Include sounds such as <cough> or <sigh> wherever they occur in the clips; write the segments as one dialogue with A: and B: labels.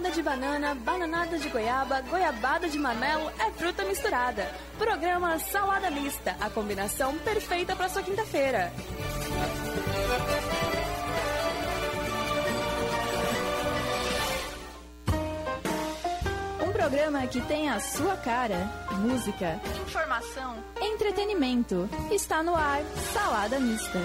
A: bananada de banana, bananada de goiaba, goiabada de mamelo é fruta misturada. Programa Salada Mista, a combinação perfeita para sua quinta-feira. Um programa que tem a sua cara, música,
B: informação,
A: entretenimento. Está no ar, Salada Mista.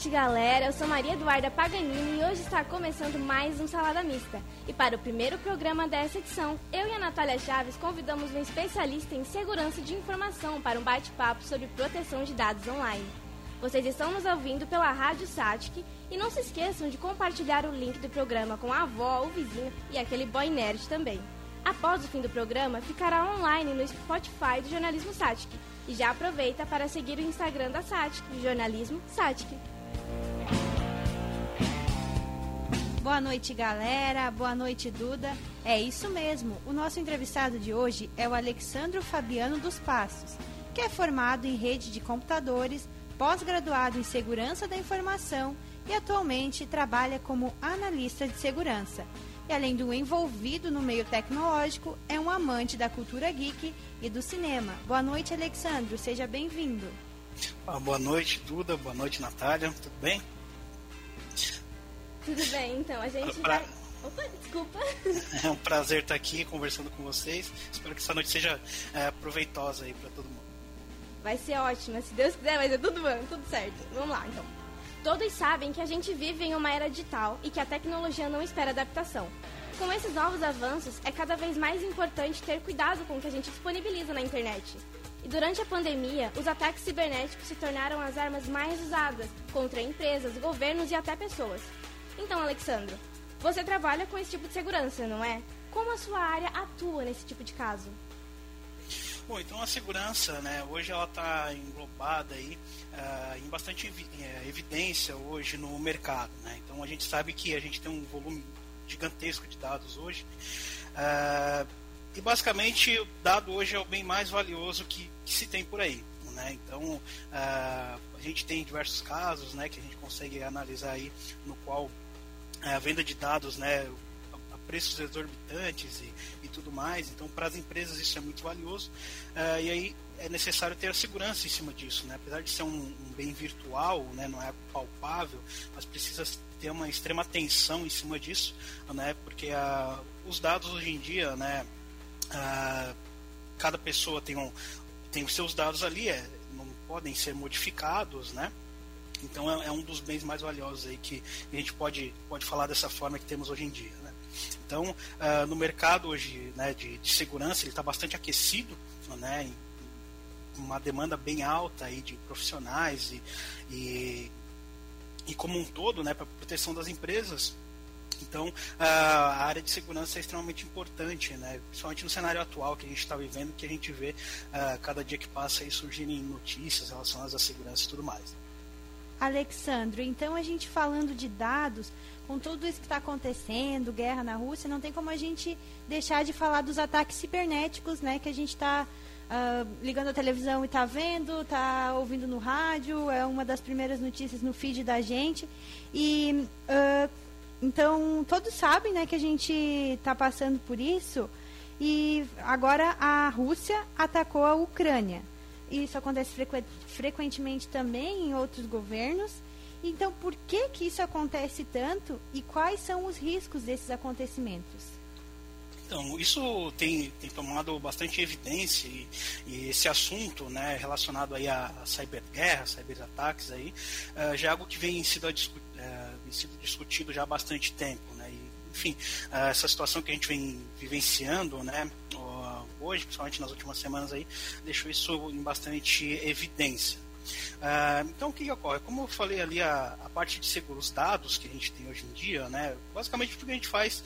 C: Noite, galera. Eu sou Maria Eduarda Paganini e hoje está começando mais um Salada Mista. E para o primeiro programa dessa edição, eu e a Natália Chaves convidamos um especialista em segurança de informação para um bate-papo sobre proteção de dados online. Vocês estão nos ouvindo pela Rádio Satic e não se esqueçam de compartilhar o link do programa com a avó, o vizinho e aquele boy nerd também. Após o fim do programa, ficará online no Spotify do Jornalismo Satic. E já aproveita para seguir o Instagram da Satic, Jornalismo Satic.
D: Boa noite, galera. Boa noite, Duda. É isso mesmo. O nosso entrevistado de hoje é o Alexandro Fabiano dos Passos, que é formado em rede de computadores, pós-graduado em segurança da informação e atualmente trabalha como analista de segurança. E além do envolvido no meio tecnológico, é um amante da cultura geek e do cinema. Boa noite, Alexandro. Seja bem-vindo.
E: Ah, boa noite, Duda. Boa noite, Natália. Tudo bem?
C: Tudo bem, então. A gente
E: Pra-
C: vai... Opa, desculpa. <laughs>
E: É um prazer estar aqui conversando com vocês. Espero que essa noite seja é, proveitosa aí para todo mundo.
C: Vai ser ótima. Se Deus quiser, vai ser tudo bom, tudo certo. Vamos lá, então. Todos sabem que a gente vive em uma era digital e que a tecnologia não espera adaptação. Com esses novos avanços, é cada vez mais importante ter cuidado com o que a gente disponibiliza na internet. E durante a pandemia, os ataques cibernéticos se tornaram as armas mais usadas contra empresas, governos e até pessoas. Então, Alexandro, você trabalha com esse tipo de segurança, não é? Como a sua área atua nesse tipo de caso?
E: Bom, então a segurança, né, hoje ela está englobada aí ah, em bastante eh, evidência hoje no mercado, né? Então a gente sabe que a gente tem um volume gigantesco de dados hoje ah, e basicamente o dado hoje é o bem mais valioso que, que se tem por aí, né? Então ah, a gente tem diversos casos, né, que a gente consegue analisar aí no qual a venda de dados, né, a preços exorbitantes e, e tudo mais. Então, para as empresas isso é muito valioso. eh, e aí é necessário ter a segurança em cima disso, né? Apesar de ser um, um bem virtual, né, não é palpável, mas precisa ter uma extrema atenção em cima disso, né? Porque ah, os dados hoje em dia, né, cada pessoa tem um tem os seus dados ali, é, não podem ser modificados, né? Então é, é um dos bens mais valiosos aí que a gente pode, pode falar dessa forma que temos hoje em dia. Né? Então, ah, no mercado hoje né, de, de segurança, ele está bastante aquecido, né, uma demanda bem alta aí de profissionais e, e, e como um todo, né, para proteção das empresas. Então, ah, a área de segurança é extremamente importante, né? principalmente no cenário atual que a gente está vivendo, que a gente vê ah, cada dia que passa aí surgirem notícias relacionadas à segurança e tudo mais.
D: Alexandro, então a gente falando de dados, com tudo isso que está acontecendo, guerra na Rússia, não tem como a gente deixar de falar dos ataques cibernéticos, né? Que a gente está ligando a televisão e está vendo, está ouvindo no rádio, é uma das primeiras notícias no feed da gente. E ah, então todos sabem, né, que a gente está passando por isso. E agora a Rússia atacou a Ucrânia. Isso acontece frequ- frequentemente também em outros governos. Então, por que que isso acontece tanto e quais são os riscos desses acontecimentos?
E: Então, isso tem, tem tomado bastante evidência e, e esse assunto, né, relacionado aí a, a cyberguerra, cyberataques aí, eh, já é algo que vem discu- eh, vem discutido já há bastante tempo, né, e, enfim, eh, essa situação que a gente vem vivenciando, né, hoje, principalmente nas últimas semanas aí, deixou isso em bastante evidência. Ah, então o que, que ocorre? Como eu falei ali, a, a parte de seguro, os dados que a gente tem hoje em dia, né, basicamente tudo que a gente faz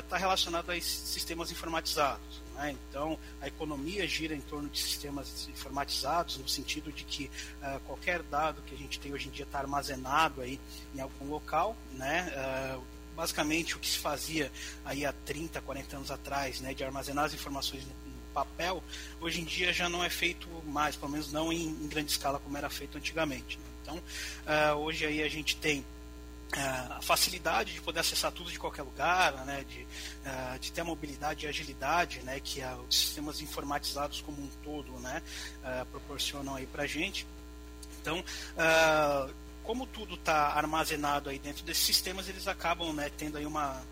E: está relacionado a sistemas informatizados. né? Então a economia gira em torno de sistemas informatizados, no sentido de que ah, qualquer dado que a gente tem hoje em dia está armazenado aí em algum local, né, ah, basicamente o que se fazia aí há 30, 40 anos atrás, né, de armazenar as informações no, papel, hoje em dia já não é feito mais, pelo menos não em, em grande escala como era feito antigamente. Né? Então, uh, hoje aí a gente tem a facilidade de poder acessar tudo de qualquer lugar, né, de, uh, de ter a mobilidade e agilidade, né, que a, os sistemas informatizados como um todo, né, proporcionam aí para gente. Então, como tudo está armazenado aí dentro desses sistemas, eles acabam, né, tendo aí uma,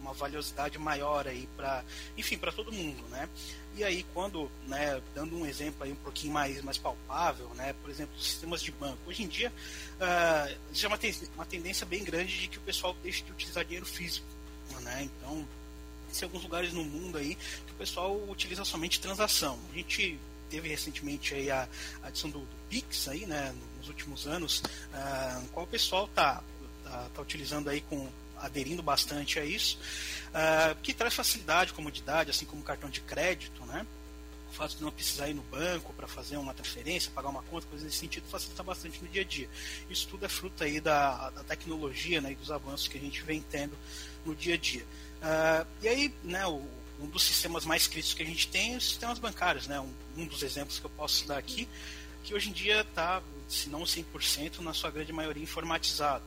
E: uma valiosidade maior aí para, enfim, para todo mundo, né? E aí quando, né, dando um exemplo aí um pouquinho mais mais palpável, né, por exemplo, sistemas de banco. Hoje em dia uh, já é uma, ten uma tendência bem grande de que o pessoal deixe de utilizar dinheiro físico, né? Então tem alguns lugares no mundo aí que o pessoal utiliza somente transação. A gente teve recentemente aí a, a adição do, do, Pix aí, né, nos últimos anos, uh, qual o pessoal tá, tá, tá utilizando aí com aderindo bastante a isso, uh, que traz facilidade, comodidade, assim como cartão de crédito, né? O fato de não precisar ir no banco para fazer uma transferência, pagar uma conta, coisas nesse sentido, facilita bastante no dia a dia. Isso tudo é fruto aí da, da tecnologia né, e dos avanços que a gente vem tendo no dia a dia. Uh, e aí, né, o, um dos sistemas mais críticos que a gente tem os sistemas bancários, né? Um, um dos exemplos que eu posso dar aqui, que hoje em dia está, se não 100%, na sua grande maioria informatizado.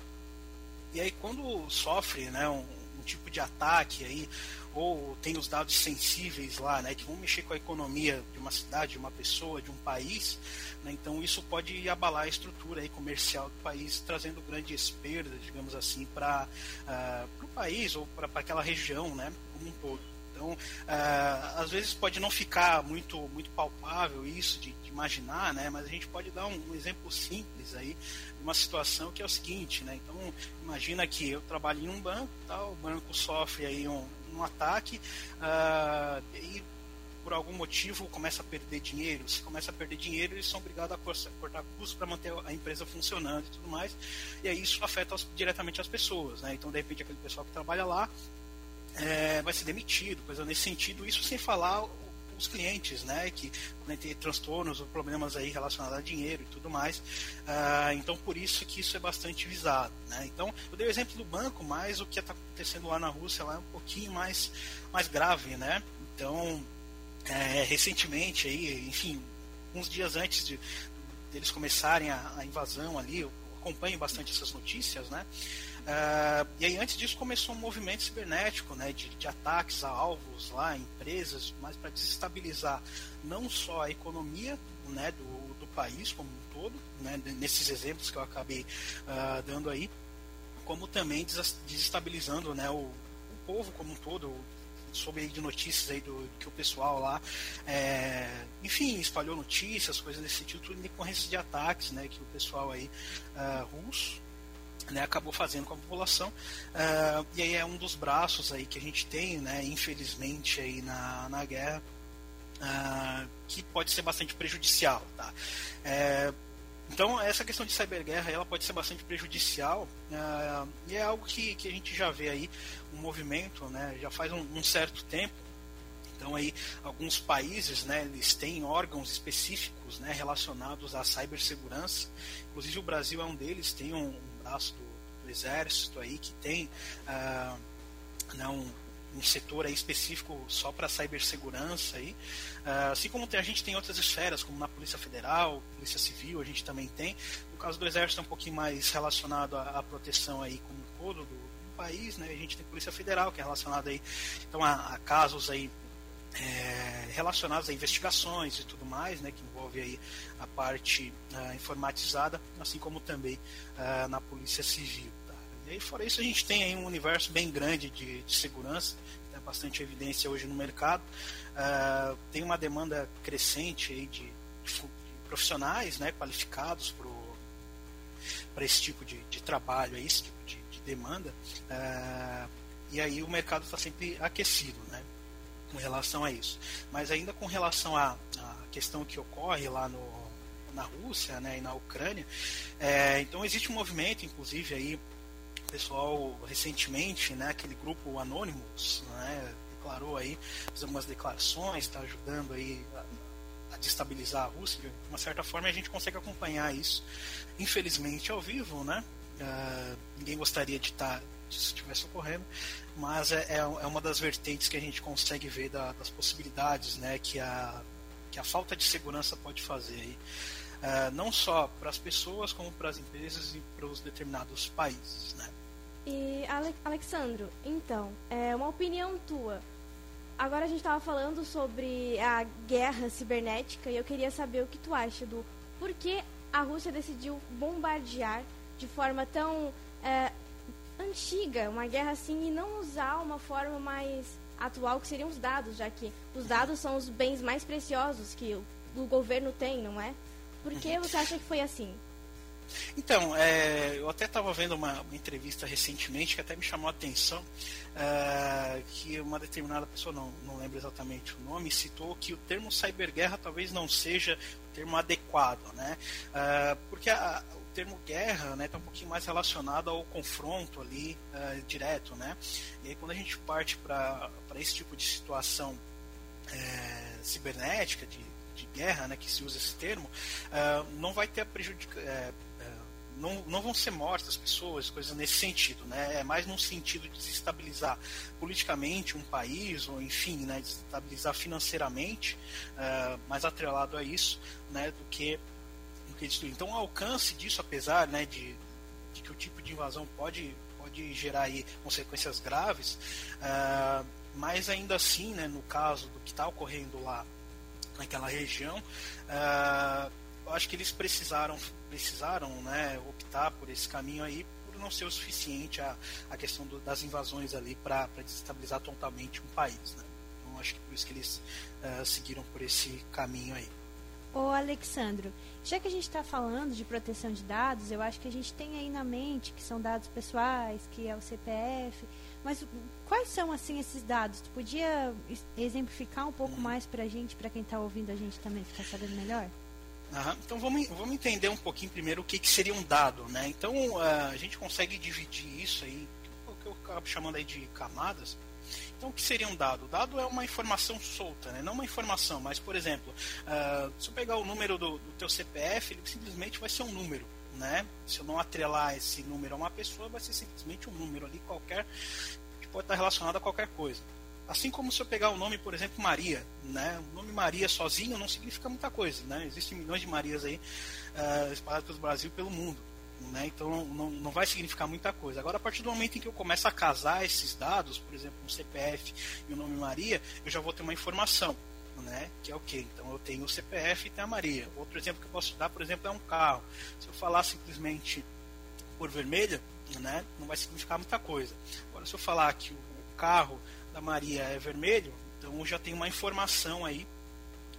E: E aí quando sofre né, um, um, tipo de ataque aí, ou tem os dados sensíveis lá, né, que vão mexer com a economia de uma cidade, de uma pessoa, de um país, né, então isso pode abalar a estrutura aí comercial do país, trazendo grandes perdas, digamos assim, para uh, ah, o país ou para aquela região né, como um todo. Então, uh, às vezes pode não ficar muito, muito palpável isso de, de imaginar, né? Mas a gente pode dar um, um, exemplo simples aí de uma situação que é o seguinte, né? Então, imagina que eu trabalho em um banco, tá? o banco sofre aí um, um ataque uh, e por algum motivo começa a perder dinheiro. Se começa a perder dinheiro, eles são obrigados a cortar custos para manter a empresa funcionando e tudo mais. E aí isso afeta diretamente as pessoas, né? Então, de repente, aquele pessoal que trabalha lá é, vai ser demitido, coisa nesse sentido. Isso sem falar os clientes, né, que podem ter transtornos ou problemas aí relacionados a dinheiro e tudo mais. Uh, então, por isso que isso é bastante visado, né. Então, eu dei o exemplo do banco, mas o que está acontecendo lá na Rússia lá é um pouquinho mais, mais grave, né. Então, é, recentemente aí, enfim, uns dias antes de deles começarem a, a invasão ali, eu acompanho bastante essas notícias, né. Uh, e aí antes disso começou um movimento cibernético, né, de, de ataques a alvos lá, empresas, mas para desestabilizar não só a economia, né, do, do país como um todo, né, nesses exemplos que eu acabei uh, dando aí, como também desestabilizando, né, o, o povo como um todo, soube de notícias aí do que o pessoal lá, é, enfim, espalhou notícias, coisas desse sentido, tudo em decorrência de ataques, né, que o pessoal aí uh, russo né, acabou fazendo com a população uh, e aí é um dos braços aí que a gente tem né, infelizmente aí na, na guerra uh, que pode ser bastante prejudicial tá? É, então essa questão de cyberguerra ela pode ser bastante prejudicial uh, e é algo que, que a gente já vê aí um movimento né, já faz um, um certo tempo então aí alguns países, né, eles têm órgãos específicos, né, relacionados à cibersegurança. Inclusive o Brasil é um deles, tem um, braço do, do exército aí que tem uh, um, um setor aí específico só para cibersegurança aí. Uh, assim como a gente tem outras esferas, como na Polícia Federal, Polícia Civil, a gente também tem. No caso do Exército é um pouquinho mais relacionado à, proteção aí como um todo do, do, país, né? A gente tem Polícia Federal, que é relacionada aí então, a, a casos aí é, relacionados a investigações e tudo mais, né, que envolve aí a parte uh, informatizada, assim como também uh, na Polícia Civil. Tá? E aí, fora isso, a gente tem aí um universo bem grande de, de segurança, tem bastante evidência hoje no mercado. Uh, tem uma demanda crescente aí de, de, profissionais né, qualificados para esse tipo de, de, trabalho, aí, esse tipo de, de demanda. e aí o mercado está sempre aquecido, né? Com relação a isso. Mas ainda com relação à, à questão que ocorre lá no, na Rússia né, e na Ucrânia, é, então existe um movimento, inclusive aí, pessoal recentemente, né, aquele grupo Anonymous, né, declarou aí, fez algumas declarações, está ajudando aí a, a, destabilizar a Rússia. De uma certa forma a gente consegue acompanhar isso, infelizmente ao vivo, né? Uh, ninguém gostaria de estar tá disso estivesse ocorrendo, mas é, é, é, uma das vertentes que a gente consegue ver da, das possibilidades né, que, a, que a falta de segurança pode fazer aí. Uh, não só para as pessoas, como para as empresas e para os determinados países. Né?
C: E, Ale Alexandro, então, é uma opinião tua. Agora a gente estava falando sobre a guerra cibernética e eu queria saber o que tu acha do porquê a Rússia decidiu bombardear de forma tão é, antiga uma guerra assim e não usar uma forma mais atual que seriam os dados, já que os dados são os bens mais preciosos que o, o governo tem, não é? Por que você acha que foi assim?
E: Então, é, eu até estava vendo uma, uma, entrevista recentemente que até me chamou a atenção é, que uma determinada pessoa, não, não lembro exatamente o nome, citou que o termo cyberguerra talvez não seja termo adequado, né? É, porque a, o termo guerra está né, tá um pouquinho mais relacionado ao confronto ali é, direto, né? E aí quando a gente parte para esse tipo de situação é, cibernética, de de guerra, né, que se usa esse termo, uh, não vai ter a prejudicar. Uh, não, não vão ser mortas pessoas, coisas nesse sentido, né? É mais num sentido de desestabilizar politicamente um país, ou enfim, né, desestabilizar financeiramente, uh, mais atrelado a isso, né, do que, do que destruir. Então, o alcance disso, apesar né, de, de que o tipo de invasão pode, pode gerar aí consequências graves, uh, mas ainda assim, né, no caso do que está ocorrendo lá naquela região, uh, acho que eles precisaram, precisaram né, optar por esse caminho aí por não ser o suficiente a, a questão do, das invasões ali para desestabilizar totalmente um país. Né? Então acho que por isso que eles uh, seguiram por esse caminho aí.
D: Ô Alexandro, já que a gente está falando de proteção de dados, eu acho que a gente tem aí na mente que são dados pessoais, que é o CPF, mas quais são assim esses dados? Tu podia exemplificar um pouco uhum. mais para a gente, para quem está ouvindo a gente também ficar sabendo melhor?
E: Uhum. Então vamos, vamos entender um pouquinho primeiro o que, que seria um dado, né? Então uh, a gente consegue dividir isso aí, o que eu acabo chamando aí de camadas. Então o que seria um dado? O dado é uma informação solta, né? não uma informação, mas por exemplo, uh, se eu pegar o número do, do teu CPF, ele simplesmente vai ser um número. Né? Se eu não atrelar esse número a uma pessoa, vai ser simplesmente um número ali qualquer que pode estar relacionado a qualquer coisa. Assim como se eu pegar o nome, por exemplo, Maria, né? O nome Maria sozinho não significa muita coisa, né? Existem milhões de Marias aí uh, espalhadas pelo Brasil e pelo mundo, né? Então não, não vai significar muita coisa. Agora, a partir do momento em que eu começo a casar esses dados, por exemplo, um CPF e o nome Maria, eu já vou ter uma informação, né? Que é o quê? Então eu tenho o CPF e tenho a Maria. Outro exemplo que eu posso dar, por exemplo, é um carro. Se eu falar simplesmente por vermelha, né? Não vai significar muita coisa. Agora, se eu falar que o carro da Maria é vermelho, então já tem uma informação aí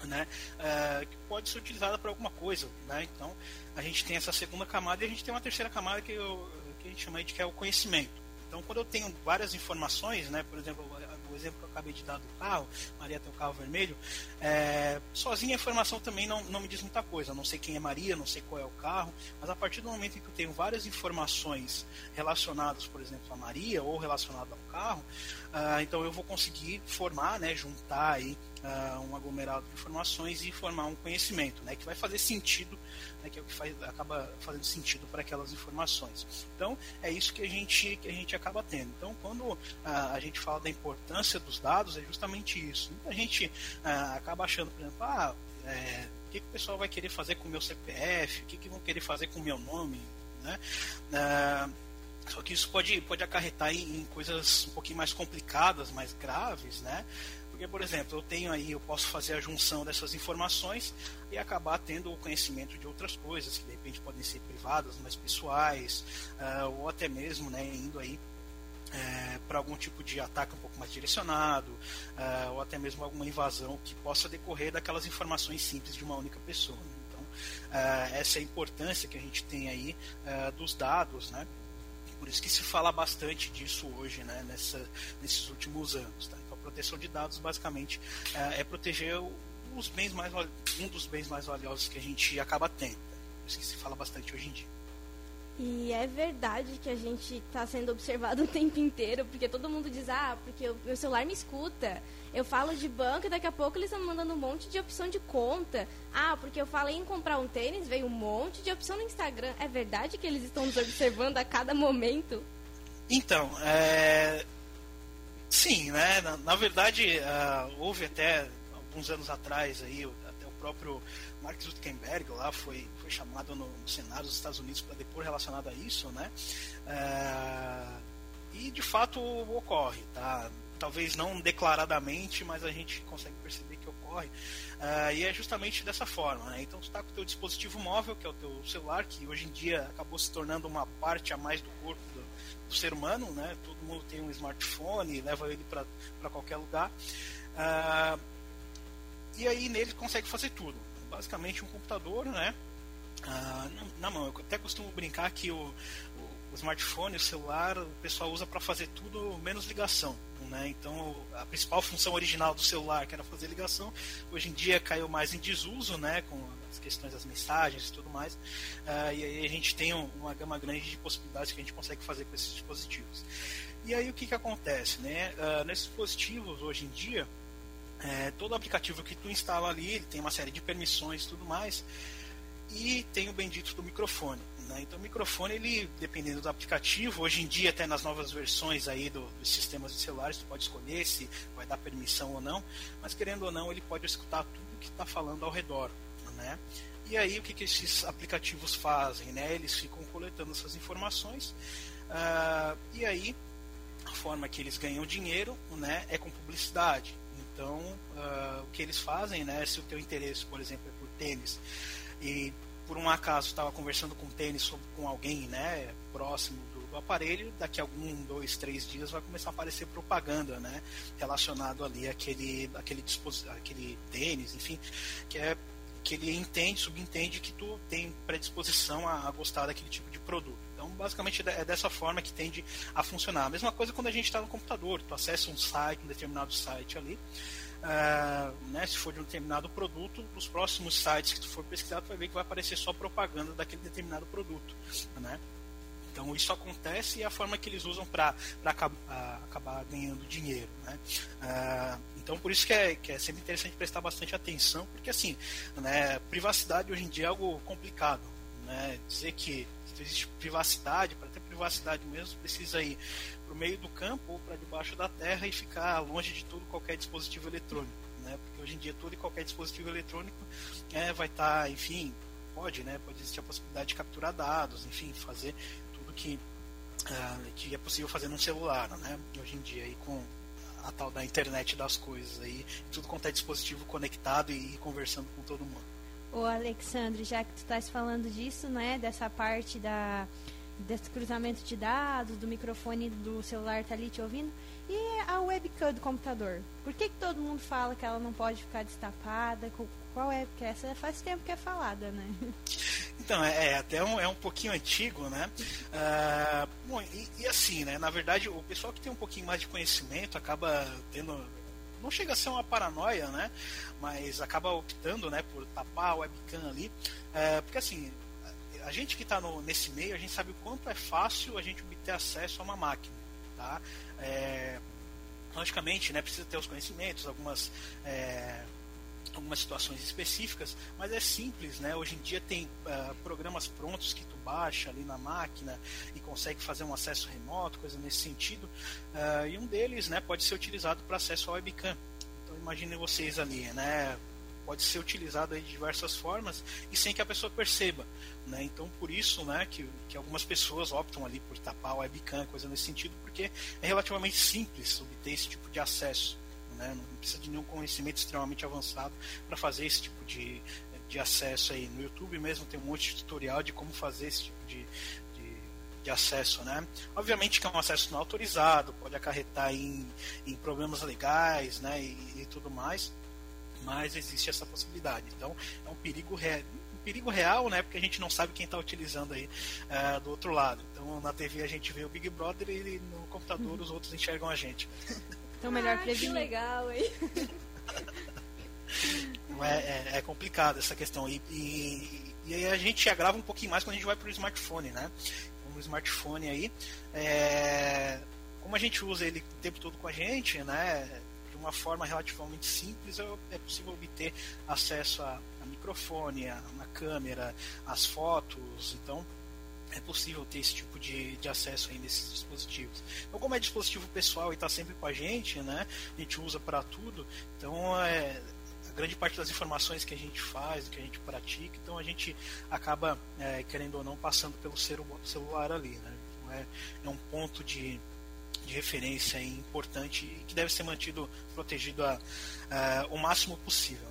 E: né, uh, que pode ser utilizada para alguma coisa. Né? Então a gente tem essa segunda camada e a gente tem uma terceira camada que, eu, que a gente chama de que é o conhecimento. Então quando eu tenho várias informações, né, por exemplo, o exemplo que eu acabei de dar do carro, Maria tem o carro vermelho, é, sozinha a informação também não, não me diz muita coisa. não sei quem é Maria, não sei qual é o carro, mas a partir do momento em que eu tenho várias informações relacionadas, por exemplo, a Maria ou relacionadas ao carro, uh, então eu vou conseguir formar, né, juntar aí uh, um aglomerado de informações e formar um conhecimento, né, que vai fazer sentido, né, que é o que faz, acaba fazendo sentido para aquelas informações. Então é isso que a gente que a gente acaba tendo. Então quando uh, a gente fala da importância dos dados é justamente isso. Muita gente uh, acaba achando, por exemplo, ah, é, o que, que, o pessoal vai querer fazer com o meu CPF, o que, que vão querer fazer com o meu nome, né? Só que isso pode, pode acarretar em, em, coisas um pouquinho mais complicadas, mais graves, né? Porque, por exemplo, eu tenho aí, eu posso fazer a junção dessas informações e acabar tendo o conhecimento de outras coisas, que de repente podem ser privadas, mais pessoais, uh, ou até mesmo né, indo aí é, para algum tipo de ataque um pouco mais direcionado, uh, ou até mesmo alguma invasão que possa decorrer daquelas informações simples de uma única pessoa. Então, uh, essa é a importância que a gente tem aí dos dados, né? Por isso que se fala bastante disso hoje, né? Nessa, nesses últimos anos. Tá? Proteção de dados basicamente é, é proteger os bens mais um dos bens mais valiosos que a gente acaba tendo. Isso que se fala bastante hoje em dia.
C: E é verdade que a gente está sendo observado <laughs> o tempo inteiro, porque todo mundo diz, ah, porque o meu celular me escuta. Eu falo de banco e daqui a pouco eles estão mandando um monte de opção de conta. Ah, porque eu falei em comprar um tênis, veio um monte de opção no Instagram. É verdade que eles estão nos observando a cada momento?
E: Então, é... sim, né? Na, na verdade, uh, houve até alguns anos atrás aí, até o próprio Mark Zuckerberg lá foi, foi chamado no, no Senado dos Estados Unidos para depor relacionado a isso, né? Uh, e de fato ocorre, tá? Talvez não declaradamente, mas a gente consegue perceber que ocorre. Uh, e é justamente dessa forma. Né? Então, você está com o teu dispositivo móvel, que é o teu celular, que hoje em dia acabou se tornando uma parte a mais do corpo do, ser humano. Né? Todo mundo tem um smartphone, leva ele para qualquer lugar. Uh, e aí nele consegue fazer tudo. Basicamente um computador, né? Uh, na mão. Eu até costumo brincar que o, o smartphone, o celular, o pessoal usa para fazer tudo menos ligação. Né? Então, a principal função original do celular, que era fazer ligação, hoje em dia caiu mais em desuso, né? com as questões das mensagens e tudo mais. Uh, e aí a gente tem uma gama grande de possibilidades que a gente consegue fazer com esses dispositivos. E aí o que, que acontece? Né? Uh, nesses dispositivos, hoje em dia, é, todo aplicativo que tu instala ali, ele tem uma série de permissões e tudo mais, e tem o bendito do microfone. Né? Então o microfone, ele, dependendo do aplicativo, hoje em dia até nas novas versões aí do, dos sistemas de celulares, tu pode escolher se vai dar permissão ou não, mas querendo ou não, ele pode escutar tudo que está falando ao redor. Né? E aí o que, que esses aplicativos fazem? Né? Eles ficam coletando essas informações uh, e aí a forma que eles ganham dinheiro né, é com publicidade. Então, uh, o que eles fazem, né, se o teu interesse, por exemplo, é por tênis, e por um acaso estava conversando com tênis sobre, com alguém né, próximo do, do, aparelho, daqui a algum, dois, três dias vai começar a aparecer propaganda né, relacionado ali àquele, àquele, àquele tênis, enfim, que é que ele entende, subentende que tu tem predisposição a, a gostar daquele tipo de produto. Então, basicamente é dessa forma que tende a funcionar. A mesma coisa quando a gente está no computador, tu acessa um site, um determinado site ali, uh, né, se for de um determinado produto, os próximos sites que tu for pesquisar, tu vai ver que vai aparecer só propaganda daquele determinado produto. Né? Então isso acontece e é a forma que eles usam para acabar, acabar ganhando dinheiro. Né? Uh, então por isso que é, que é sempre interessante prestar bastante atenção, porque assim, né, privacidade hoje em dia é algo complicado. Né? Dizer que existe privacidade, para ter privacidade mesmo, precisa ir para o meio do campo ou para debaixo da terra e ficar longe de tudo qualquer dispositivo eletrônico. Né? Porque hoje em dia todo e qualquer dispositivo eletrônico é, vai estar, tá, enfim, pode, né? Pode existir a possibilidade de capturar dados, enfim, fazer que, uh, que é possível fazer num celular, né? Hoje em dia aí com a tal da internet das coisas aí, tudo quanto é dispositivo conectado e, e conversando com todo mundo.
D: Ô Alexandre, já que tu estás falando disso, né, dessa parte da desse cruzamento de dados, do microfone do celular tá ali te ouvindo. E a webcam do computador? Por que, que todo mundo fala que ela não pode ficar destapada? Qual é? Porque essa faz tempo que é falada, né?
E: Então, é, é até um, é um pouquinho antigo, né? Uh, <laughs> bom, e, e, assim, né? Na verdade, o pessoal que tem um pouquinho mais de conhecimento acaba tendo. Não chega a ser uma paranoia, né? Mas acaba optando, né, por tapar a webcam ali. Uh, porque assim, a gente que está nesse meio, a gente sabe o quanto é fácil a gente obter acesso a uma máquina. Tá? É, logicamente, né, precisa ter os conhecimentos, algumas, é, algumas situações específicas, mas é simples. Né? Hoje em dia tem uh, programas prontos que tu baixa ali na máquina e consegue fazer um acesso remoto, coisa nesse sentido. Uh, e um deles né, pode ser utilizado para acesso à webcam. Então imaginem vocês ali, né? pode ser utilizado de diversas formas e sem que a pessoa perceba. Né? Então, por isso né, que, que algumas pessoas optam ali por tapar a webcam, coisa nesse sentido, porque é relativamente simples obter esse tipo de acesso. Né? Não precisa de nenhum conhecimento extremamente avançado para fazer esse tipo de, de acesso aí. No YouTube mesmo tem um monte de tutorial de como fazer esse tipo de, de, de acesso, né? Obviamente que é um acesso não autorizado, pode acarretar em, em problemas legais, né? E, e tudo mais, mas existe essa possibilidade. Então é um perigo real, um perigo real, né? Porque a gente não sabe quem está utilizando aí uh, do outro lado. Então na TV a gente vê o Big Brother e no computador uhum. os outros enxergam a gente. <laughs>
D: Então melhor ah, prevenir.
C: Que legal, hein?
E: é, é, é, complicado essa questão. E, e, e, aí a gente agrava um pouquinho mais quando a gente vai para o smartphone, né? O smartphone aí, é, como a gente usa ele o tempo todo com a gente, né? uma forma relativamente simples, é possível obter acesso a, a microfone, a, a câmera, as fotos. Então, é possível ter esse tipo de, de acesso aí nesses dispositivos. Então, como é dispositivo pessoal e está sempre com a gente, né? A gente usa para tudo. Então, é, a grande parte das informações que a gente faz, que a gente pratica, então a gente acaba, é, querendo ou não, passando pelo celular ali, né? Então, é, é um ponto de, de referência importante e que deve ser mantido protegido a, a, o máximo possível.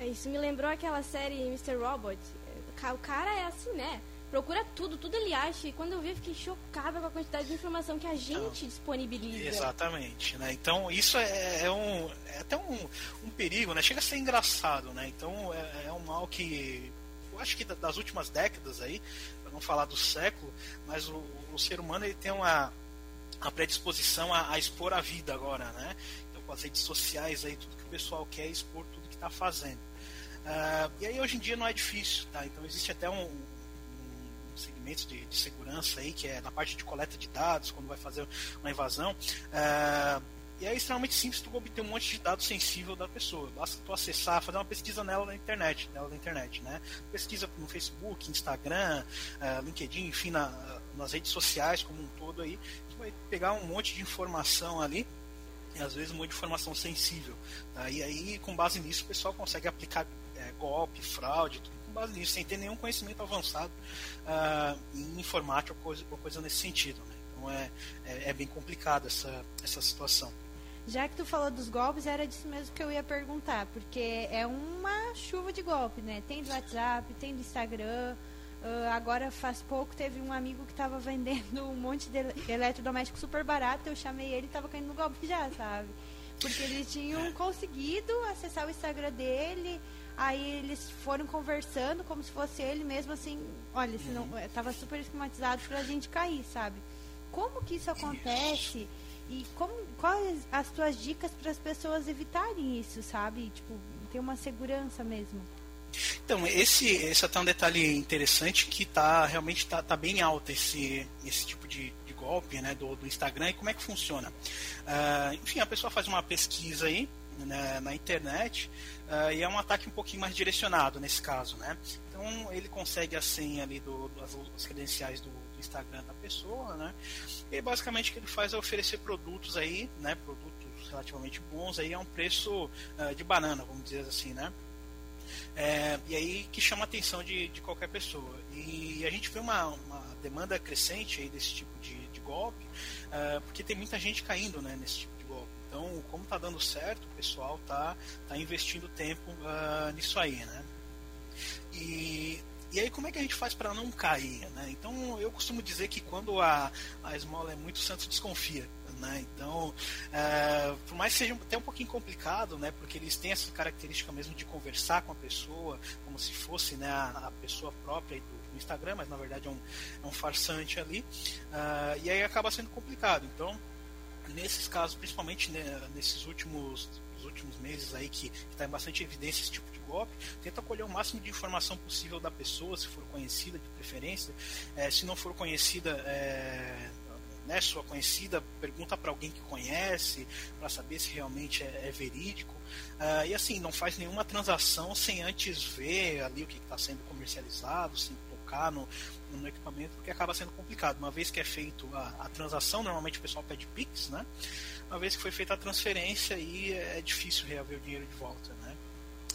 C: Né? Isso me lembrou aquela série Mr. Robot. O cara é assim, né? Procura tudo, tudo ele acha. E quando eu vi, eu fiquei chocada com a quantidade de informação que a gente então, disponibiliza.
E: Exatamente, né? Então isso é, é um, é até um, um, perigo, né? Chega a ser engraçado, né? Então é, é um mal que eu acho que das últimas décadas aí, para não falar do século, mas o, o, ser humano ele tem uma, uma predisposição a, a, expor a vida agora, né? Então com as redes sociais aí, tudo que o pessoal quer é expor tudo que está fazendo. Uh, e aí hoje em dia não é difícil, tá? Então existe até um, segmentos de, de, segurança aí, que é na parte de coleta de dados, quando vai fazer uma invasão. É, e é extremamente simples tu obter um monte de dados sensível da pessoa. Basta tu acessar, fazer uma pesquisa nela na internet, nela na internet, né? Pesquisa no Facebook, Instagram, uh, LinkedIn, enfim, na, nas redes sociais como um todo aí, tu vai pegar um monte de informação ali e às vezes um monte de informação sensível. Tá? E aí, com base nisso, o pessoal consegue aplicar é, golpe, fraude, base nisso, sem ter nenhum conhecimento avançado uh, em informática ou coisa, ou coisa nesse sentido. Né? Então é, é, é, bem complicado essa, essa situação.
D: Já que tu falou dos golpes, era disso mesmo que eu ia perguntar, porque é uma chuva de golpe, né? Tem do WhatsApp, tem do Instagram. Uh, agora, faz pouco, teve um amigo que estava <laughs> vendendo um monte de eletrodoméstico super barato. Eu chamei ele e estava caindo no golpe já, sabe? Porque eles tinham é. conseguido acessar o Instagram dele, Aí eles foram conversando como se fosse ele mesmo assim, olha, se não, uhum. tava super esquematizado pra gente cair, sabe? Como que isso acontece? E como, quais as tuas dicas para as pessoas evitarem isso, sabe? Tipo, ter uma segurança mesmo.
E: Então, esse, esse é até um detalhe interessante que tá realmente tá, tá bem alto esse, esse tipo de, de golpe né, do, do Instagram e como é que funciona. Uh, enfim, a pessoa faz uma pesquisa aí né, na internet uh, e é um ataque um pouquinho mais direcionado nesse caso, né? Então ele consegue a senha ali do, das credenciais do, do, Instagram da pessoa, né? E basicamente o que ele faz é oferecer produtos aí, né? Produtos relativamente bons aí a um preço uh, de banana, vamos dizer assim, né? É, e aí que chama a atenção de, de qualquer pessoa. E a gente vê uma, uma demanda crescente aí desse tipo de, de golpe, uh, porque tem muita gente caindo né, nesse tipo então, como está dando certo, o pessoal está tá investindo tempo uh, nisso aí, né? E, e aí, como é que a gente faz para não cair? Né? Então, eu costumo dizer que quando a, a esmola é muito, santo desconfia. Né? Então, uh, por mais que seja até um pouquinho complicado, né? porque eles têm essa característica mesmo de conversar com a pessoa, como se fosse né, a, a pessoa própria do, do, Instagram, mas na verdade é um, é um farsante ali, uh, e aí acaba sendo complicado. Então, nesses casos, principalmente né, nesses últimos, últimos meses aí que está em bastante evidência esse tipo de golpe, tenta colher o máximo de informação possível da pessoa, se for conhecida de preferência. É, se não for conhecida, é, né, sua conhecida, pergunta para alguém que conhece, para saber se realmente é, é verídico. Uh, e assim, não faz nenhuma transação sem antes ver ali o que está sendo comercializado, sem tocar no, no equipamento, porque acaba sendo complicado. Uma vez que é feito a, a, transação, normalmente o pessoal pede Pix, né? Uma vez que foi feita a transferência, aí é difícil reaver o dinheiro de volta, né?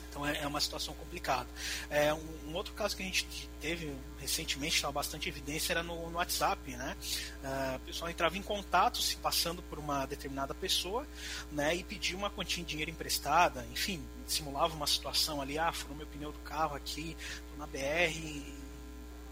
E: Então é, é uma situação complicada. É, um, um, outro caso que a gente teve recentemente, estava bastante evidência, era no, no WhatsApp, né? Uh, o pessoal entrava em contato, se passando por uma determinada pessoa, né? E pedia uma quantia de dinheiro emprestada, enfim, simulava uma situação ali, ah, furou meu pneu do carro aqui, tô na BR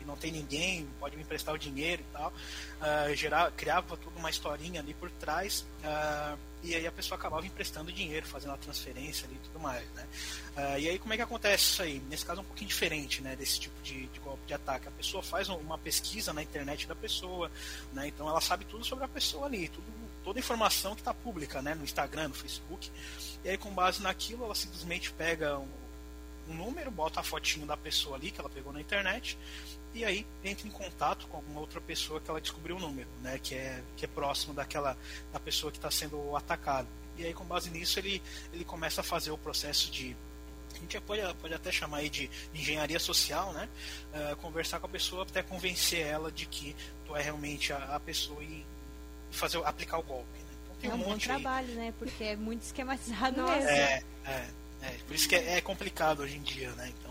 E: não tem ninguém, pode me emprestar o dinheiro e tal. Uh, gerar, criava toda uma historinha ali por trás. Uh, e aí a pessoa acabava emprestando dinheiro, fazendo a transferência ali e tudo mais, né? Uh, e aí como é que acontece isso aí? Nesse caso é um pouquinho diferente, né, desse tipo de, de, golpe de ataque. A pessoa faz uma pesquisa na internet da pessoa, né? Então ela sabe tudo sobre a pessoa ali, tudo, toda a informação que está pública, né, no Instagram, no Facebook. E aí com base naquilo ela simplesmente pega um, um número, bota a fotinho da pessoa ali que ela pegou na internet e aí entra em contato com alguma outra pessoa que ela descobriu o número, né, que é que é próximo daquela da pessoa que está sendo atacada. E aí com base nisso ele ele começa a fazer o processo de a gente pode, pode até chamar aí de engenharia social, né? Uh, conversar com a pessoa até convencer ela de que tu é realmente a, a pessoa e fazer aplicar o golpe. Né?
D: Então, tem é um, um bom trabalho, aí. né? Porque é muito esquematizado mesmo.
E: É, é. É, por isso que é, é, complicado hoje em dia, né? Então,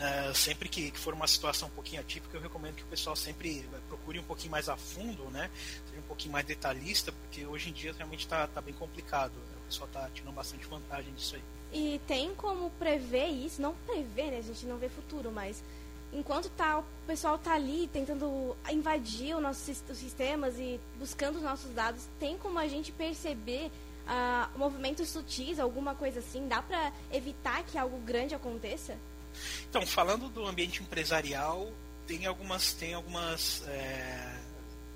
E: uh, sempre que, que, for uma situação um pouquinho atípica, eu recomendo que o pessoal sempre procure um pouquinho mais a fundo, né? Seja um pouquinho mais detalhista, porque hoje em dia realmente está tá bem complicado. O pessoal está tirando bastante vantagem disso aí.
C: E tem como prever isso? Não prever, né? A gente não vê futuro, mas enquanto tá, o pessoal tá ali tentando invadir os nossos os sistemas e buscando os nossos dados, tem como a gente perceber uh, movimentos sutis, alguma coisa assim? Dá para evitar que algo grande aconteça?
E: Então, falando do ambiente empresarial, tem algumas, tem algumas é,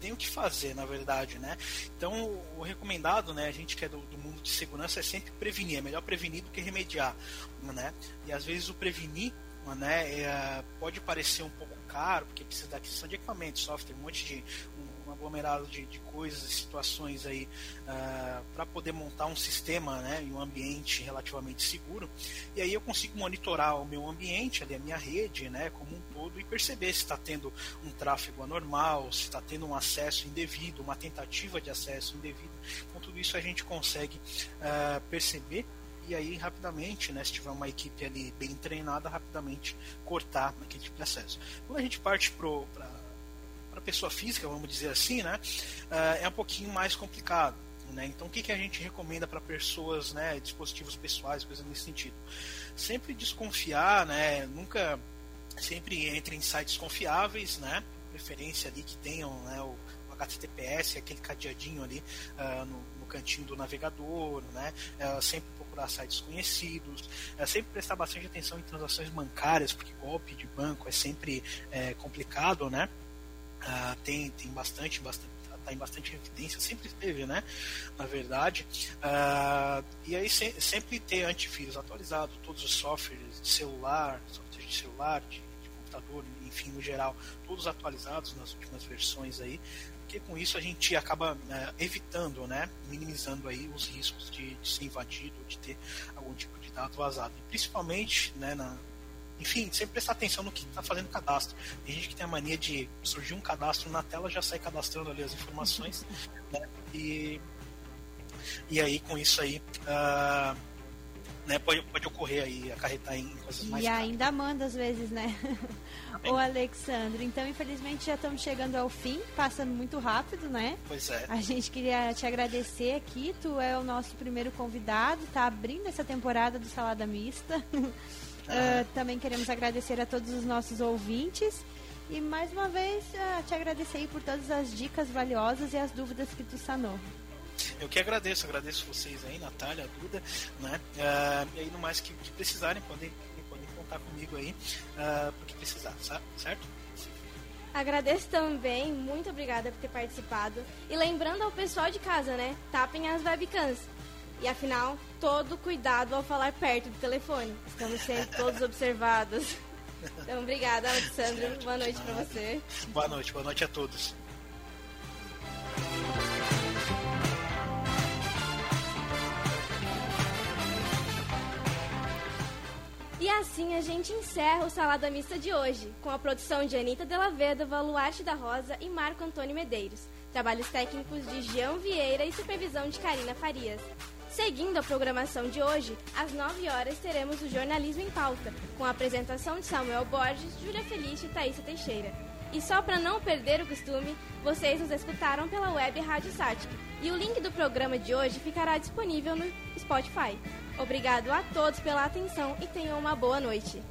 E: tem o que fazer, na verdade, né? Então, o recomendado, né, a gente que é do, do, mundo de segurança é sempre prevenir, é melhor prevenir do que remediar, né? E às vezes o prevenir, né, é, pode parecer um pouco caro, porque precisa da aquisição de equipamento, software, um monte de um aglomerado de, de coisas e situações aí uh, ah, para poder montar um sistema né, em um ambiente relativamente seguro. E aí eu consigo monitorar o meu ambiente, ali, a minha rede, né, como um todo, e perceber se está tendo um tráfego anormal, se está tendo um acesso indevido, uma tentativa de acesso indevido. Com tudo isso a gente consegue uh, perceber e aí rapidamente, né, se tiver uma equipe ali bem treinada, rapidamente cortar aquele tipo de acesso. Quando a gente parte para pessoa física, vamos dizer assim, né, uh, é um pouquinho mais complicado. Né? Então, o que, que a gente recomenda para pessoas, né, dispositivos pessoais, coisas nesse sentido? Sempre desconfiar, né, nunca, sempre entre em sites confiáveis, né, preferência ali que tenham né, o, o HTTPS, aquele cadeadinho ali uh, no, no, cantinho do navegador, né, uh, sempre procurar sites conhecidos, uh, sempre prestar bastante atenção em transações bancárias, porque golpe de banco é sempre é, complicado, né? Uh, tem, tem bastante, bastante está em bastante evidência, sempre teve, né? Na verdade. Uh, e aí se, sempre ter antivírus atualizado, todos os softwares de celular, softwares de celular, de, de, computador, enfim, no geral, todos atualizados nas últimas versões aí, porque com isso a gente acaba uh, evitando, né? Minimizando aí os riscos de, de ser invadido, de ter algum tipo de dado vazado. E principalmente, né, na, enfim, sempre prestar atenção no que está fazendo cadastro. Tem gente que tem a mania de surgir um cadastro na tela, já sai cadastrando ali as informações, <laughs> né? E, e aí, com isso aí, uh, né, pode, pode ocorrer aí, acarretar em coisas
D: e
E: mais
D: E ainda manda às vezes, né? o <laughs> Alexandre. Então, infelizmente, já estamos chegando ao fim, passando muito rápido, né?
E: Pois é.
D: A gente queria te agradecer aqui. Tu é o nosso primeiro convidado, tá abrindo essa temporada do Salada Mista. <laughs> Uh, também queremos agradecer a todos os nossos ouvintes. E mais uma vez, uh, te agradecer por todas as dicas valiosas e as dúvidas que tu sanou.
E: Eu que agradeço, agradeço vocês aí, Natália, Duda, né? Uh, e aí, no mais que, que precisarem, podem, podem contar comigo aí, uh, porque precisar, certo?
C: Agradeço também, muito obrigada por ter participado. E lembrando ao pessoal de casa, né? Tapem as webcams. E afinal, todo cuidado ao falar perto do telefone. Estamos sendo todos observados. Então, obrigada, Alexandre. Boa noite para você.
E: Boa noite, boa noite a todos.
C: E assim a gente encerra o Salada Mista de hoje, com a produção de Anitta Della Veda, Valuarte da Rosa e Marco Antônio Medeiros. Trabalhos técnicos de Jean Vieira e supervisão de Karina Farias. Seguindo a programação de hoje, às 9 horas teremos o Jornalismo em Pauta, com a apresentação de Samuel Borges, Júlia Felice e Thaisa Teixeira. E só para não perder o costume, vocês nos escutaram pela web Rádio Sática. E o link do programa de hoje ficará disponível no Spotify. Obrigado a todos pela atenção e tenham uma boa noite.